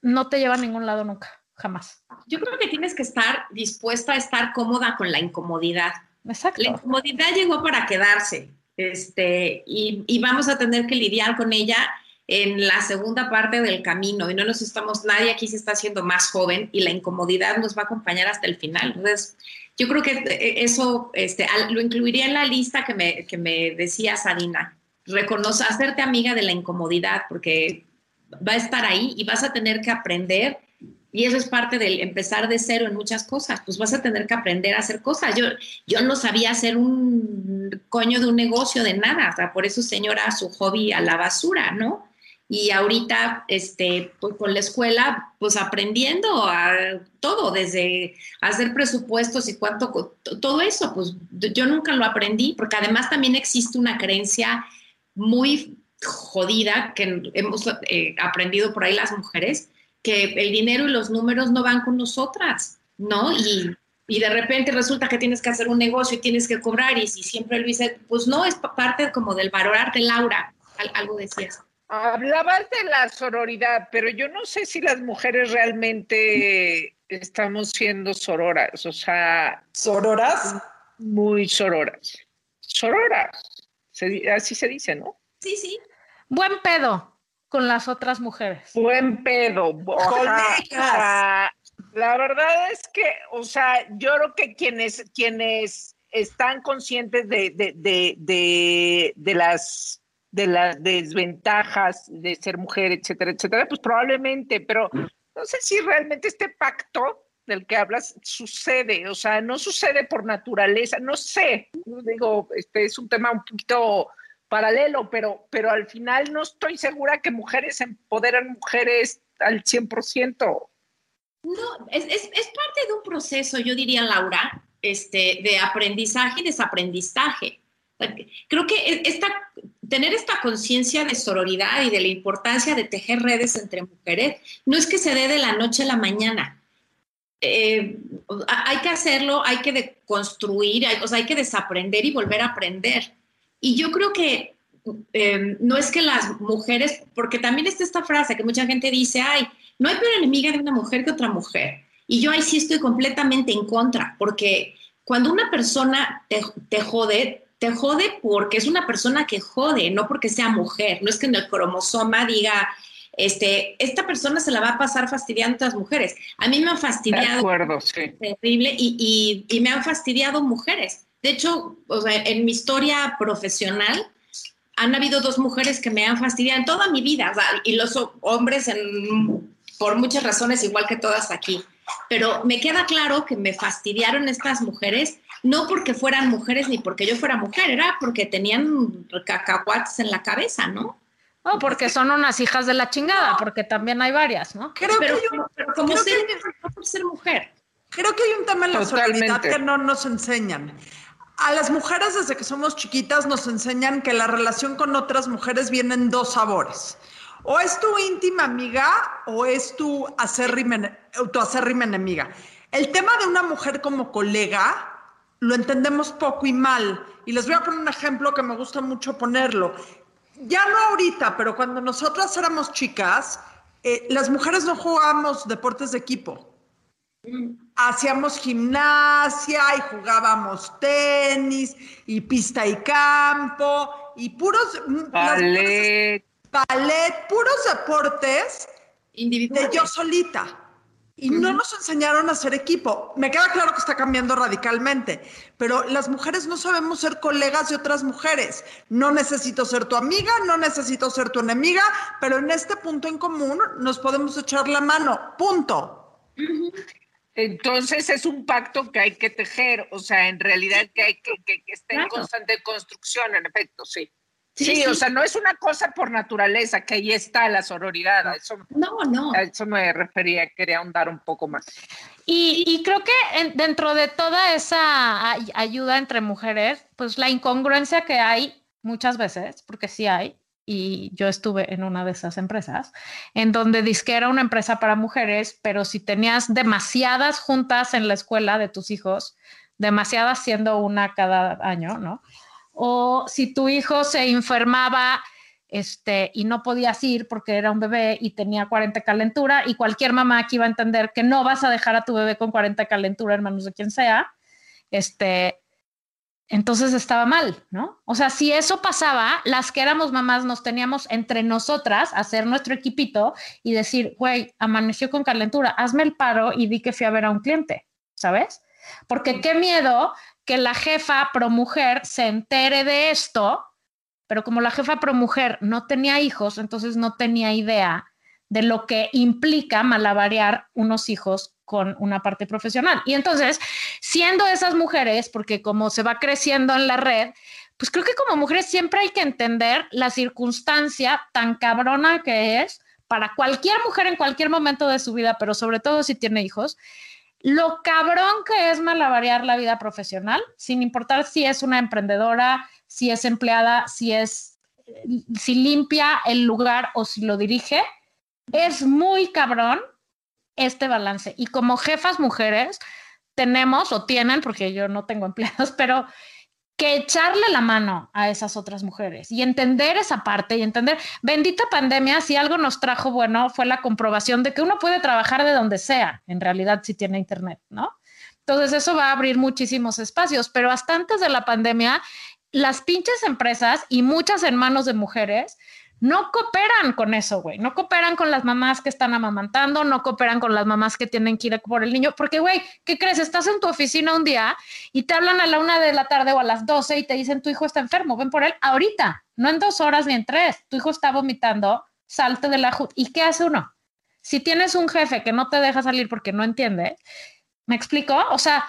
no te lleva a ningún lado nunca. Jamás. Yo creo que tienes que estar dispuesta a estar cómoda con la incomodidad. Exacto. La incomodidad llegó para quedarse, este, y, y vamos a tener que lidiar con ella en la segunda parte del camino y no nos estamos, nadie aquí se está haciendo más joven y la incomodidad nos va a acompañar hasta el final. Entonces, yo creo que eh, eso este, lo incluiría en la lista que me, que me decía Sarina. Reconoce, hacerte amiga de la incomodidad porque va a estar ahí y vas a tener que aprender y eso es parte del empezar de cero en muchas cosas, pues vas a tener que aprender a hacer cosas. Yo, yo no sabía hacer un coño de un negocio de nada, o sea, por eso señora su hobby a la basura, ¿no? Y ahorita, este, pues con la escuela, pues aprendiendo a todo, desde hacer presupuestos y cuánto, todo eso, pues yo nunca lo aprendí, porque además también existe una creencia muy jodida que hemos eh, aprendido por ahí las mujeres, que el dinero y los números no van con nosotras, ¿no? Y, y de repente resulta que tienes que hacer un negocio y tienes que cobrar y si siempre lo hice, pues no, es pa- parte como del valorarte, Laura, al- algo decías. Hablabas de la sororidad, pero yo no sé si las mujeres realmente estamos siendo sororas, o sea, ¿Sororas? muy sororas. Sororas, se así se dice, ¿no? Sí, sí. Buen pedo con las otras mujeres. Buen pedo. Colegas. la verdad es que, o sea, yo creo que quienes, quienes están conscientes de, de, de, de, de las de las desventajas de ser mujer, etcétera, etcétera, pues probablemente, pero no sé si realmente este pacto del que hablas sucede, o sea, no sucede por naturaleza, no sé, no digo, este es un tema un poquito paralelo, pero, pero al final no estoy segura que mujeres empoderan mujeres al 100%. No, es, es, es parte de un proceso, yo diría, Laura, este, de aprendizaje y desaprendizaje. Creo que e, esta, tener esta conciencia de sororidad y de la importancia de tejer redes entre mujeres no es que se dé de la noche a la mañana. Eh, hay que hacerlo, hay que deconstruir, hay, hay que desaprender y volver a aprender. Y yo creo que eh, no es que las mujeres, porque también está esta frase que mucha gente dice, ay, no hay peor enemiga de una mujer que otra mujer. Y yo ahí sí estoy completamente en contra, porque cuando una persona te, te jode, te jode porque es una persona que jode, no porque sea mujer. No es que en el cromosoma diga, este, esta persona se la va a pasar fastidiando a otras mujeres. A mí me han De fastidiado acuerdo, sí. terrible y, y, y me han fastidiado mujeres. De hecho, o sea, en mi historia profesional han habido dos mujeres que me han fastidiado en toda mi vida, o sea, y los ho- hombres en, por muchas razones, igual que todas aquí. Pero me queda claro que me fastidiaron estas mujeres, no porque fueran mujeres ni porque yo fuera mujer, era porque tenían cacahuates en la cabeza, ¿no? No, porque son unas hijas de la chingada, porque también hay varias, ¿no? Creo pero, que hay un- pero como creo ser, hay- no por ser mujer. Creo que hay un tema en la Totalmente. sororidad que no nos enseñan. A las mujeres desde que somos chiquitas nos enseñan que la relación con otras mujeres viene en dos sabores. O es tu íntima amiga o es tu acérrima, tu acérrima enemiga. El tema de una mujer como colega lo entendemos poco y mal. Y les voy a poner un ejemplo que me gusta mucho ponerlo. Ya no ahorita, pero cuando nosotras éramos chicas, eh, las mujeres no jugábamos deportes de equipo hacíamos gimnasia y jugábamos tenis y pista y campo y puros mm, las- Ballet. ballet, puros deportes de yo solita. Y no nos enseñaron a hacer equipo. Me queda claro que está cambiando radicalmente, pero las mujeres no sabemos ser colegas de otras mujeres. No necesito ser tu amiga, no necesito ser tu enemiga, pero en este punto en común nos podemos echar la mano. Punto. Entonces es un pacto que hay que tejer, o sea, en realidad que hay que, que, que esté en constante construcción, en efecto, sí. Sí, Sí, sí. o sea, no es una cosa por naturaleza, que ahí está la sororidad, a eso, No, no. a eso me refería, quería ahondar un poco más. Y, y creo que en- dentro de toda esa ay- ayuda entre mujeres, pues la incongruencia que hay muchas veces, porque sí hay, y yo estuve en una de esas empresas, en donde que era una empresa para mujeres, pero si tenías demasiadas juntas en la escuela de tus hijos, demasiadas siendo una cada año, ¿no? O si tu hijo se enfermaba este, y no podías ir porque era un bebé y tenía 40 calentura y cualquier mamá aquí iba a entender que no vas a dejar a tu bebé con 40 calentura en manos de quien sea, este, entonces estaba mal, ¿no? O sea, si eso pasaba, las que éramos mamás nos teníamos entre nosotras hacer nuestro equipito y decir, güey, amaneció con calentura, hazme el paro y di que fui a ver a un cliente, ¿sabes? Porque qué miedo que la jefa pro mujer se entere de esto, pero como la jefa pro mujer no tenía hijos, entonces no tenía idea de lo que implica malabarear unos hijos con una parte profesional. Y entonces, siendo esas mujeres, porque como se va creciendo en la red, pues creo que como mujeres siempre hay que entender la circunstancia tan cabrona que es para cualquier mujer en cualquier momento de su vida, pero sobre todo si tiene hijos, lo cabrón que es malabarear la vida profesional, sin importar si es una emprendedora, si es empleada, si es, si limpia el lugar o si lo dirige, es muy cabrón este balance. Y como jefas mujeres, tenemos o tienen, porque yo no tengo empleados, <laughs> pero que echarle la mano a esas otras mujeres y entender esa parte y entender, bendita pandemia, si algo nos trajo bueno fue la comprobación de que uno puede trabajar de donde sea, en realidad si tiene internet, ¿no? Entonces eso va a abrir muchísimos espacios, pero hasta antes de la pandemia, las pinches empresas y muchas en manos de mujeres no cooperan con eso, güey. No cooperan con las mamás que están amamantando, no cooperan con las mamás que tienen que ir por el niño, porque, güey, ¿qué crees? Estás en tu oficina un día y te hablan a la una de la tarde o a las doce y te dicen tu hijo está enfermo, ven por él ahorita, no en dos horas ni en tres. Tu hijo está vomitando, salte de la... ¿Y qué hace uno? Si tienes un jefe que no te deja salir porque no entiende, ¿me explico? O sea,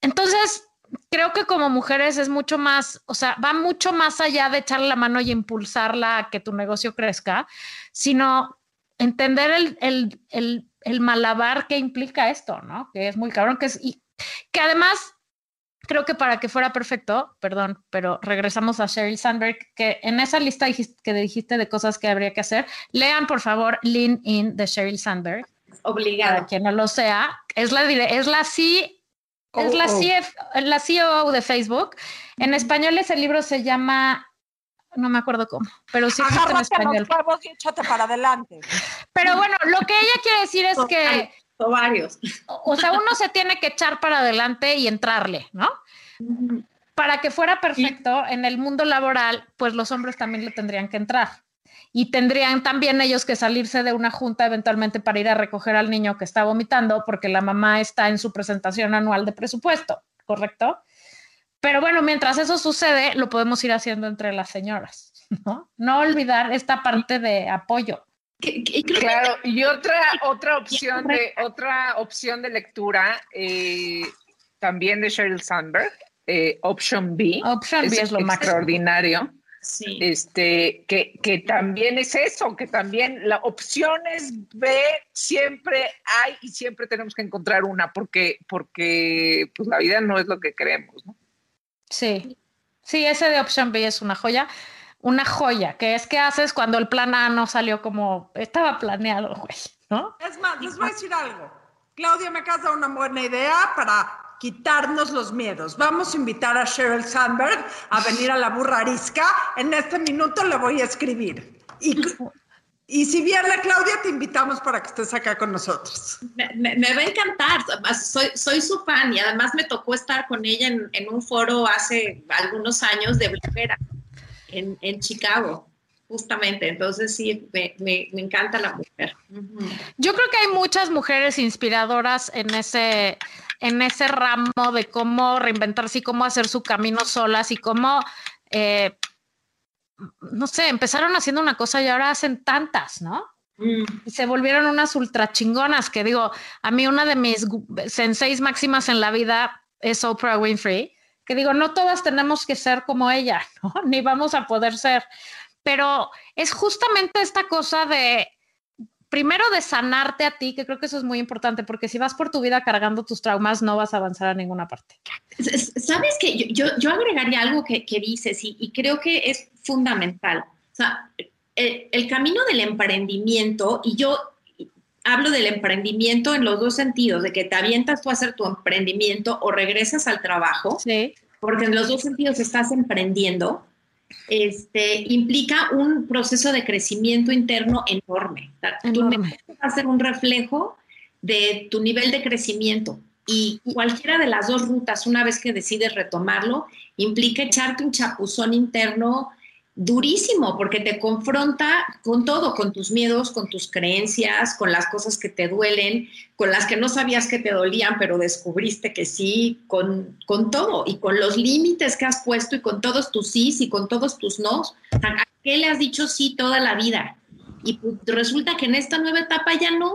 entonces creo que como mujeres es mucho más, o sea, va mucho más allá de echarle la mano y impulsarla a que tu negocio crezca, sino entender el, el, malabar que implica esto, ¿no? Que es muy cabrón, que es, y que además creo que para que fuera perfecto, perdón, pero regresamos a Sheryl Sandberg, que en esa lista que dijiste de cosas que habría que hacer, lean por favor Lean In de Sheryl Sandberg. Obligada. Para quien no lo sea, es la, es la sí es la, oh. la CEO de Facebook. En español ese libro se llama, no me acuerdo cómo, pero sí está en español. Los y échate para adelante. Pero bueno, lo que ella quiere decir es que... varios. O sea, uno se tiene que echar para adelante y entrarle, ¿no? Para que fuera perfecto en el mundo laboral, pues los hombres también le tendrían que entrar y tendrían también ellos que salirse de una junta eventualmente para ir a recoger al niño que está vomitando porque la mamá está en su presentación anual de presupuesto, ¿correcto? Pero bueno, mientras eso sucede, lo podemos ir haciendo entre las señoras, ¿no? No olvidar esta parte de apoyo. Claro, y otra, otra opción de, otra opción de lectura eh, también de Sheryl Sandberg, eh, Option B. Option B es lo extraordinario. Este, que, que, también es eso, que también la opciones B siempre hay y siempre tenemos que encontrar una porque, porque pues la vida no es lo que queremos, ¿no? Sí, sí, ese de opción B es una joya, una joya, que es que haces cuando el plan A no salió como estaba planeado, güey, ¿no? Es más, les voy a decir algo. Claudia me casa una buena idea para quitarnos los miedos. Vamos a invitar a Sheryl Sandberg a venir a la burra arisca. En este minuto le voy a escribir. Y, y si viene Claudia, te invitamos para que estés acá con nosotros. Me, va a encantar. Soy, soy su fan y además me tocó estar con ella en, en un foro hace algunos años de bloguera en, en Chicago justamente. Entonces sí, me, me, me, encanta la mujer. Yo creo que hay muchas mujeres inspiradoras en ese, en ese ramo de cómo reinventarse y cómo hacer su camino solas y cómo, eh, no sé, empezaron haciendo una cosa y ahora hacen tantas, ¿no? Mm. Y se volvieron unas ultra chingonas, que digo, a mí una de mis senseis máximas en la vida es Oprah Winfrey, que digo, no todas tenemos que ser como ella, <laughs> ¿no? Ni vamos a poder ser, pero es justamente esta cosa de primero de sanarte a ti, que creo que eso es muy importante, porque si vas por tu vida cargando tus traumas, no vas a avanzar a ninguna parte. Sabes que yo, yo, agregaría algo que, que dices y, y, creo que es fundamental. O sea, el, el, camino del emprendimiento, y yo hablo del emprendimiento en los dos sentidos, de que te avientas tú a hacer tu emprendimiento o regresas al trabajo, sí. porque en los dos sentidos estás emprendiendo este, implica un proceso de crecimiento interno enorme. Tu Enorme. negocio va a ser un reflejo de tu nivel de crecimiento. Y cualquiera de las dos rutas, una vez que decides retomarlo, implica echarte un chapuzón interno durísimo, porque te confronta con todo, con tus miedos, con tus creencias, con las cosas que te duelen, con las que no sabías que te dolían, pero descubriste que sí, con, con todo, y con los límites que has puesto, y con todos tus sís, y con todos tus nos. O sea, ¿A qué le has dicho sí toda la vida? Y pues, resulta que en esta nueva etapa ya no,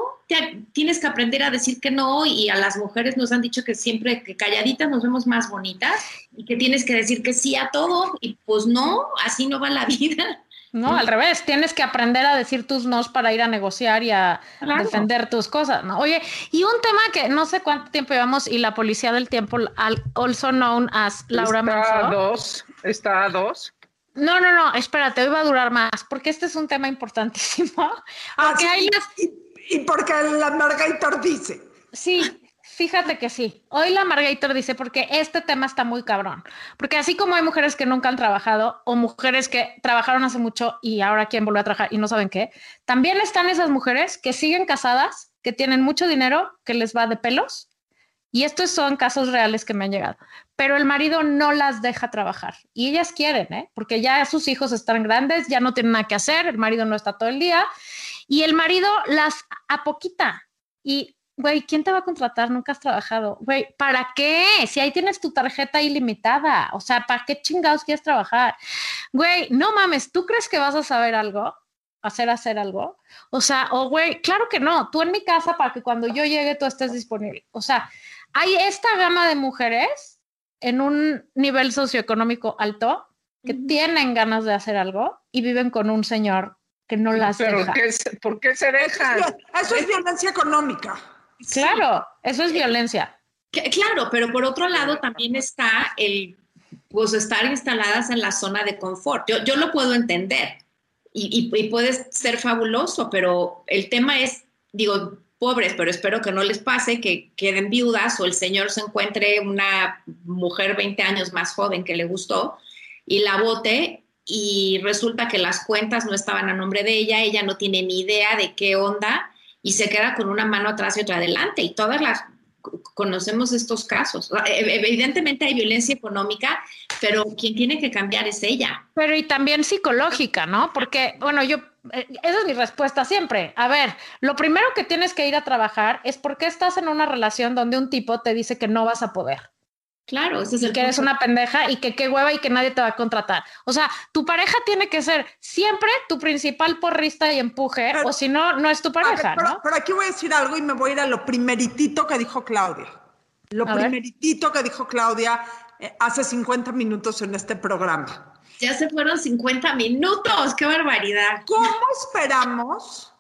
tienes que aprender a decir que no y a las mujeres nos han dicho que siempre que calladitas nos vemos más bonitas y que tienes que decir que sí a todo y pues no, así no va la <laughs> vida. No, al revés, tienes que aprender a decir tus nos para ir a negociar y a Claro. defender tus cosas, ¿no? Oye, y un tema que no sé cuánto tiempo llevamos y la policía del tiempo, al- also known as Laura está a dos, está a dos. No, no, no, espérate, hoy va a durar más, porque este es un tema importantísimo. <laughs> Ah, Porque sí, hay las y, porque la Margator dice. Sí, fíjate que sí. Hoy la Margator dice, porque este tema está muy cabrón. Porque así como hay mujeres que nunca han trabajado o mujeres que trabajaron hace mucho y ahora quieren volver a trabajar y no saben qué, también están esas mujeres que siguen casadas, que tienen mucho dinero, que les va de pelos. Y estos son casos reales que me han llegado. Pero el marido no las deja trabajar. Y ellas quieren, ¿eh? Porque ya sus hijos están grandes, ya no tienen nada que hacer, el marido no está todo el día. Y el marido las apoquita. Y, güey, ¿quién te va a contratar? Nunca has trabajado. Güey, ¿para qué? Si ahí tienes tu tarjeta ilimitada. O sea, ¿para qué chingados quieres trabajar? Güey, no mames, ¿tú crees que vas a saber algo? hacer hacer algo. O sea, o güey, claro que no, tú en mi casa para que cuando yo llegue tú estés disponible. O sea, hay esta gama de mujeres en un nivel socioeconómico alto que tienen ganas de hacer algo y viven con un señor que no las Pero deja. ¿qué se- ¿por qué se dejan? Eso es violencia económica. Claro, eso es violencia. Que- Claro, pero por otro lado también está el, pues estar instaladas en la zona de confort. Yo, yo lo puedo entender y, y, y puede ser fabuloso, pero el tema es, digo, pobres, pero espero que no les pase, que queden viudas o el señor se encuentre una mujer 20 años más joven que le gustó y la vote y resulta que las cuentas no estaban a nombre de ella, ella no tiene ni idea de qué onda y se queda con una mano atrás y otra adelante y todas las conocemos estos casos. Evidentemente hay violencia económica, pero quien tiene que cambiar es ella. Pero y también psicológica, ¿no? Porque, bueno, yo, eh, esa es mi respuesta siempre. A ver, lo primero que tienes que ir a trabajar es por qué estás en una relación donde un tipo te dice que no vas a poder. Claro, ese es el que eres una pendeja y que qué hueva y que nadie te va a contratar. O sea, tu pareja tiene que ser siempre tu principal porrista y empuje, Pero- o si no, no es tu ver, pareja, pero, ¿no? pero aquí voy a decir algo y me voy a ir a lo primeritito que dijo Claudia. Lo A ver. primeritito que dijo Claudia eh, hace 50 minutos en este programa. Ya se fueron 50 minutos, qué barbaridad. ¿Cómo esperamos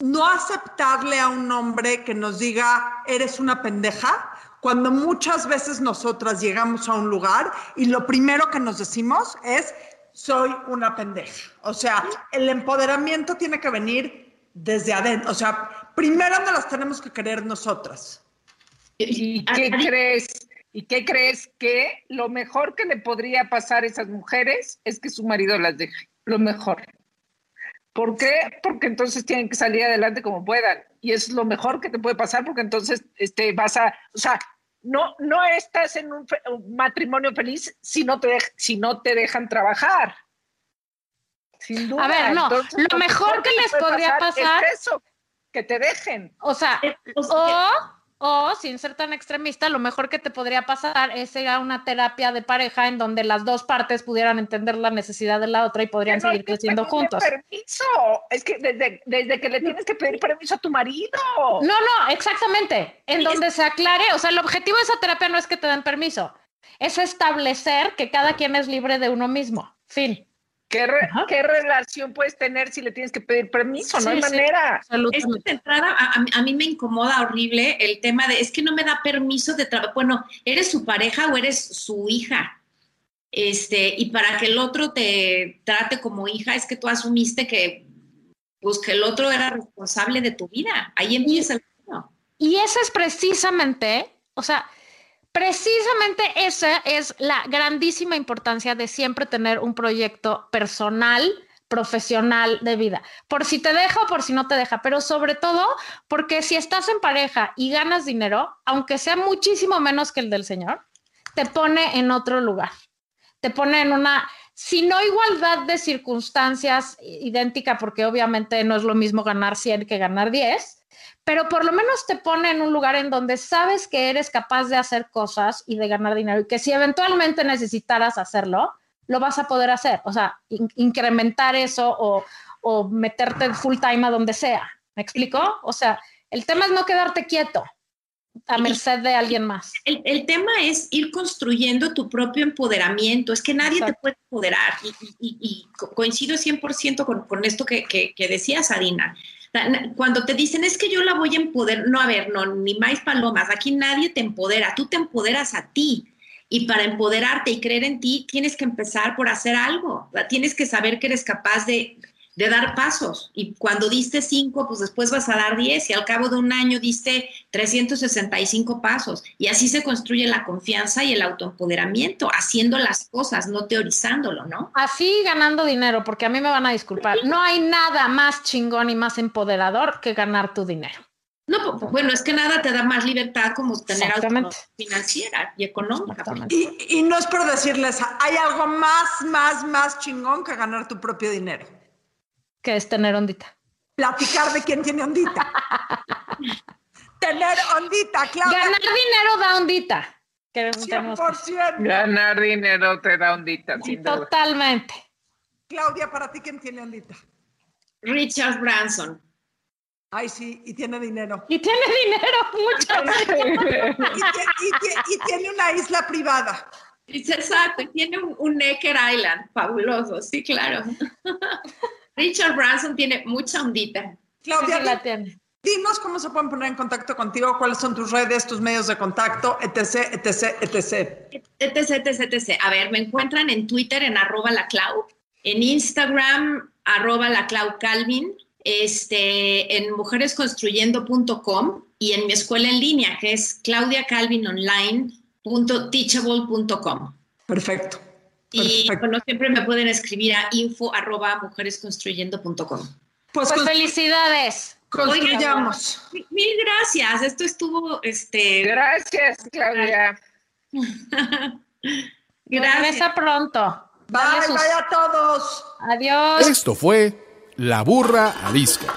no aceptarle a un hombre que nos diga, eres una pendeja? Cuando muchas veces nosotras llegamos a un lugar y lo primero que nos decimos es, soy una pendeja. O sea, el empoderamiento tiene que venir desde adentro. O sea, primero nos las tenemos que querer nosotras. ¿Y qué crees? ¿Y qué crees que lo mejor que le podría pasar a esas mujeres es que su marido las deje? Lo mejor. ¿Por qué? Porque entonces tienen que salir adelante como puedan. Y eso es lo mejor que te puede pasar porque entonces este, vas a, o sea, no, no estás en un, fe- un matrimonio feliz si no, te si no te dejan trabajar. Sin duda. A ver, no, lo mejor que les podría pasar- es eso, que te dejen. O sea, o sea, o, o sin ser tan extremista, lo mejor que te podría pasar es ir a una terapia de pareja en donde las dos partes pudieran entender la necesidad de la otra y podrían seguir creciendo juntos. Permiso, es que desde, desde que le tienes que pedir permiso a tu marido. No, no, exactamente. En Sí, donde se aclare, o sea, el objetivo de esa terapia no es que te den permiso, es establecer que cada quien es libre de uno mismo. Fin. ¿Qué, re- Ajá. qué relación puedes tener si le tienes que pedir permiso? Sí, no hay sí. manera. Es que de entrada a, a mí- me incomoda horrible el tema de es que no me da permiso de trabajo. Bueno, ¿eres su pareja o eres su hija? Este, y para que el otro te trate como hija, es que tú asumiste que, pues, que el otro era responsable de tu vida. Ahí empieza el tema. Y ese es precisamente, o sea, precisamente esa es la grandísima importancia de siempre tener un proyecto personal, profesional de vida, por si te deja o por si no te deja, pero sobre todo porque si estás en pareja y ganas dinero, aunque sea muchísimo menos que el del señor, te pone en otro lugar, te pone en una, si no igualdad de circunstancias idéntica, porque obviamente no es lo mismo ganar 100 que ganar 10, pero por lo menos te pone en un lugar en donde sabes que eres capaz de hacer cosas y de ganar dinero y que si eventualmente necesitaras hacerlo, lo vas a poder hacer. O sea, incrementar eso o, o meterte full time a donde sea. ¿Me explico? O sea, el tema es no quedarte quieto a merced de alguien más. El, el, tema es ir construyendo tu propio empoderamiento. Es que nadie Exacto. te puede empoderar. Y, y, y coincido 100% con, con esto que, que, que decías, Adina. Cuando te dicen es que yo la voy a empoderar, no, a ver, no, ni más palomas, aquí nadie te empodera, tú te empoderas a ti. Y para empoderarte y creer en ti, tienes que empezar por hacer algo. Tienes que saber que eres capaz de, de dar pasos. Y cuando diste cinco, pues después vas a dar diez. Y al cabo de un año diste 365 pasos. Y así se construye la confianza y el autoempoderamiento, haciendo las cosas, no teorizándolo, ¿no? Así ganando dinero, porque a mí me van a disculpar. No hay nada más chingón y más empoderador que ganar tu dinero. No, bueno, es que nada te da más libertad como tener autonomía financiera y económica. Y, y, no es por decirles, hay algo más, más, más chingón que ganar tu propio dinero. ¿Qué es tener ondita? Platicar de quién tiene ondita. <laughs> tener ondita, claro. Ganar dinero da ondita. 100%. Ganar dinero te da ondita, sin duda. Totalmente. Claudia, para ti, ¿quién tiene ondita? Richard Branson. Ay, sí, y tiene dinero. Y tiene dinero, <laughs> mucho. y, y, y, tiene una isla privada. Exacto, tiene un, un Necker Island, fabuloso, sí, claro. <laughs> Richard Branson tiene mucha ondita. Claudia, sí, la tiene. dinos cómo se pueden poner en contacto contigo, cuáles son tus redes, tus medios de contacto, etc, etc, etc. Etc, etc, etc. A ver, me encuentran en Twitter en arroba la Clau, en Instagram arroba la Clau Calvin, este, en mujeresconstruyendo.com y en mi escuela en línea, que es claudiacalvinonline.teachable.com. Perfecto. Y bueno, siempre me pueden escribir a info arroba mujeresconstruyendo.com. Pues, pues felicidades. Construyamos. Oiga, mil gracias. Esto estuvo, este. Gracias, Claudia. <laughs> gracias. Regresa pronto. Bye, bye a todos. Adiós. Esto fue La Burra Arisca.